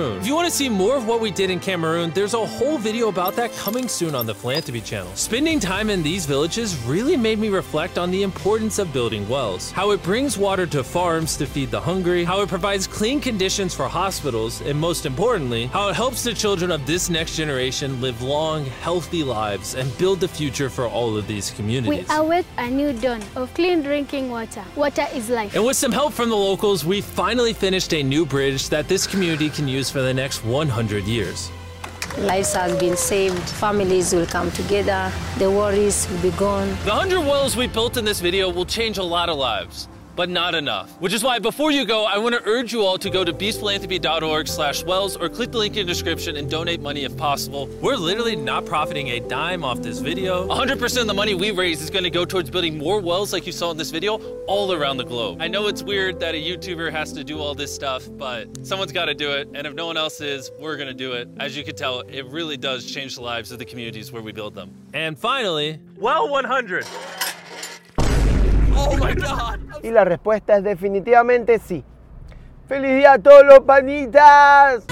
If you want to see more of what we did in Cameroon, there's a whole video about that coming soon on the Philanthropy channel. Spending time in these villages really made me reflect on the importance of building wells, how it brings water to farms to feed the hungry, how it provides clean conditions for hospitals, and most importantly, how it helps the children of this next generation live long, healthy lives and build the future for all of these communities. We await a new dawn of clean drinking water. Water is life. And with some help from the locals, we finally finished a new bridge that this community can use for the next 100 years. Lives has been saved, families will come together, the worries will be gone. The 100 wells we built in this video will change a lot of lives, but not enough. Which is why before you go, I want to urge you all to go to beastphilanthropy.org slash wells or click the link in the description and donate money if possible. We're literally not profiting a dime off this video. 100% of the money we raise is going to go towards building more wells like you saw in this video all around the globe. I know it's weird that a YouTuber has to do all this stuff, but someone's got to do it. And if no one else is, we're going to do it. As you can tell, it really does change the lives of the communities where we build them. And finally, well 100. Y la respuesta es definitivamente sí. ¡Feliz día a todos los panitas!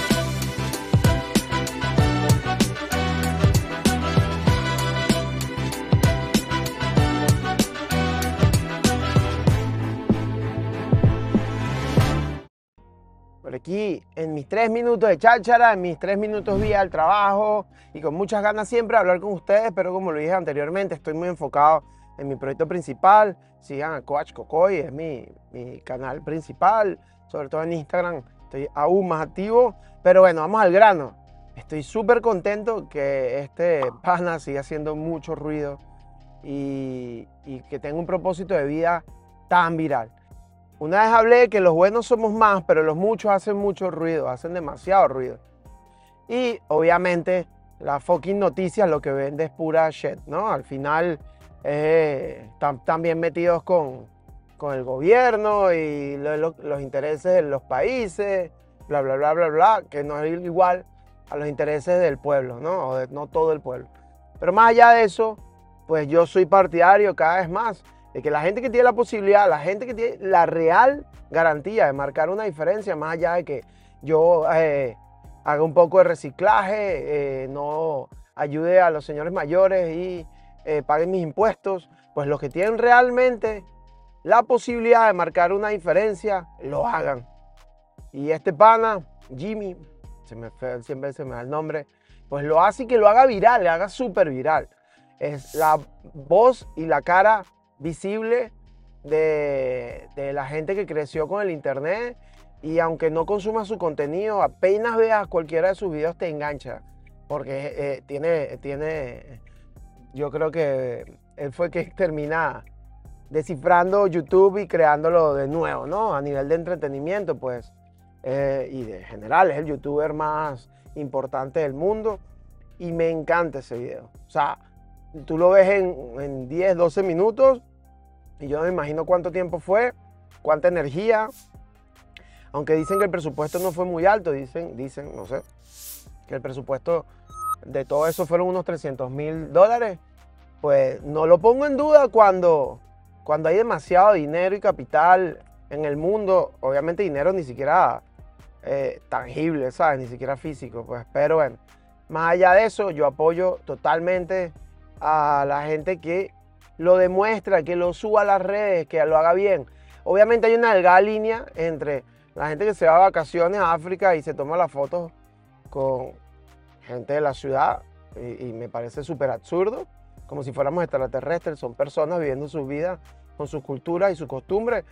Por aquí, en mis tres minutos de cháchara, en mis tres minutos vía al trabajo y con muchas ganas siempre hablar con ustedes, pero como lo dije anteriormente, estoy muy enfocado en mi proyecto principal. Sigan a Coach Cocoy, es mi, mi canal principal, sobre todo en Instagram, estoy aún más activo. Pero bueno, vamos al grano. Estoy súper contento que este pana siga haciendo mucho ruido y, y que tenga un propósito de vida tan viral. Una vez hablé que los buenos somos más, pero los muchos hacen mucho ruido, hacen demasiado ruido. Y obviamente las fucking noticias lo que vende es pura shit, ¿no? Al final eh, están, están bien metidos con, con el gobierno y lo- los intereses de los países, bla, bla, bla, bla, bla, que no es igual a los intereses del pueblo, ¿no? O de no todo el pueblo. Pero más allá de eso, pues yo soy partidario cada vez más de que la gente que tiene la posibilidad, la gente que tiene la real garantía de marcar una diferencia, más allá de que yo eh, haga un poco de reciclaje, eh, no ayude a los señores mayores y eh, paguen mis impuestos, pues los que tienen realmente la posibilidad de marcar una diferencia, lo hagan. Y este pana, Jimmy, se me siempre se me da el nombre, pues lo hace y que lo haga viral, le haga súper viral. Es la voz y la cara visible de, de la gente que creció con el internet y aunque no consumas su contenido, apenas veas cualquiera de sus videos te engancha. Porque eh, tiene, tiene, yo creo que él fue que termina descifrando YouTube y creándolo de nuevo, ¿no? A nivel de entretenimiento, pues. eh, y de general, es el youtuber más importante del mundo. Y me encanta ese video. O sea, tú lo ves en, en 10, 12 minutos. Y yo me imagino cuánto tiempo fue, cuánta energía. Aunque dicen que el presupuesto no fue muy alto, dicen, dicen, no sé, que el presupuesto de todo eso fueron unos 300 mil dólares. Pues no lo pongo en duda cuando, cuando hay demasiado dinero y capital en el mundo. Obviamente dinero ni siquiera eh, tangible, ¿sabes? Ni siquiera físico. Pues, pero bueno, más allá de eso, yo apoyo totalmente a la gente que lo demuestra, que lo suba a las redes, que lo haga bien. Obviamente hay una delgada línea entre la gente que se va a vacaciones a África y se toma las fotos con gente de la ciudad y, me parece súper absurdo, como si fuéramos extraterrestres, son personas viviendo sus vidas con sus culturas y sus costumbres.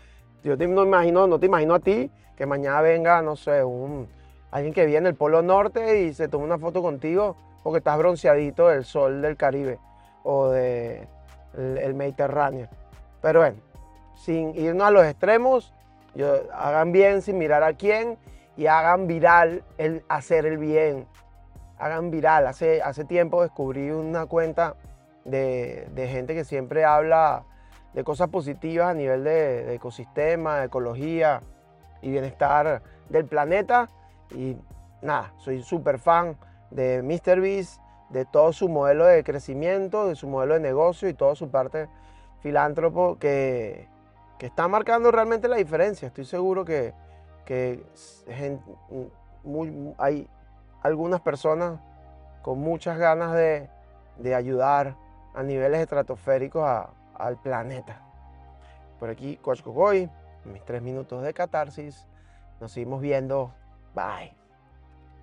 Yo no, imagino, no te imagino a ti que mañana venga, no sé, un, alguien que viene del Polo Norte y se tome una foto contigo porque estás bronceadito del sol del Caribe o del de el Mediterráneo. Pero bueno, sin irnos a los extremos, hagan bien sin mirar a quién y hagan viral el hacer el bien. Hagan viral. Hace, hace tiempo descubrí una cuenta de, de gente que siempre habla de cosas positivas a nivel de, ecosistema, ecología y bienestar del planeta. Y nada, soy súper fan de MrBeast, de todo su modelo de crecimiento, de su modelo de negocio y toda su parte filántropo que, que está marcando realmente la diferencia. Estoy seguro que, que hay algunas personas con muchas ganas de, de ayudar a niveles estratosféricos a- al planeta. Por aquí, Coach Cogoy, mis tres minutos de catarsis. Nos seguimos viendo. Bye.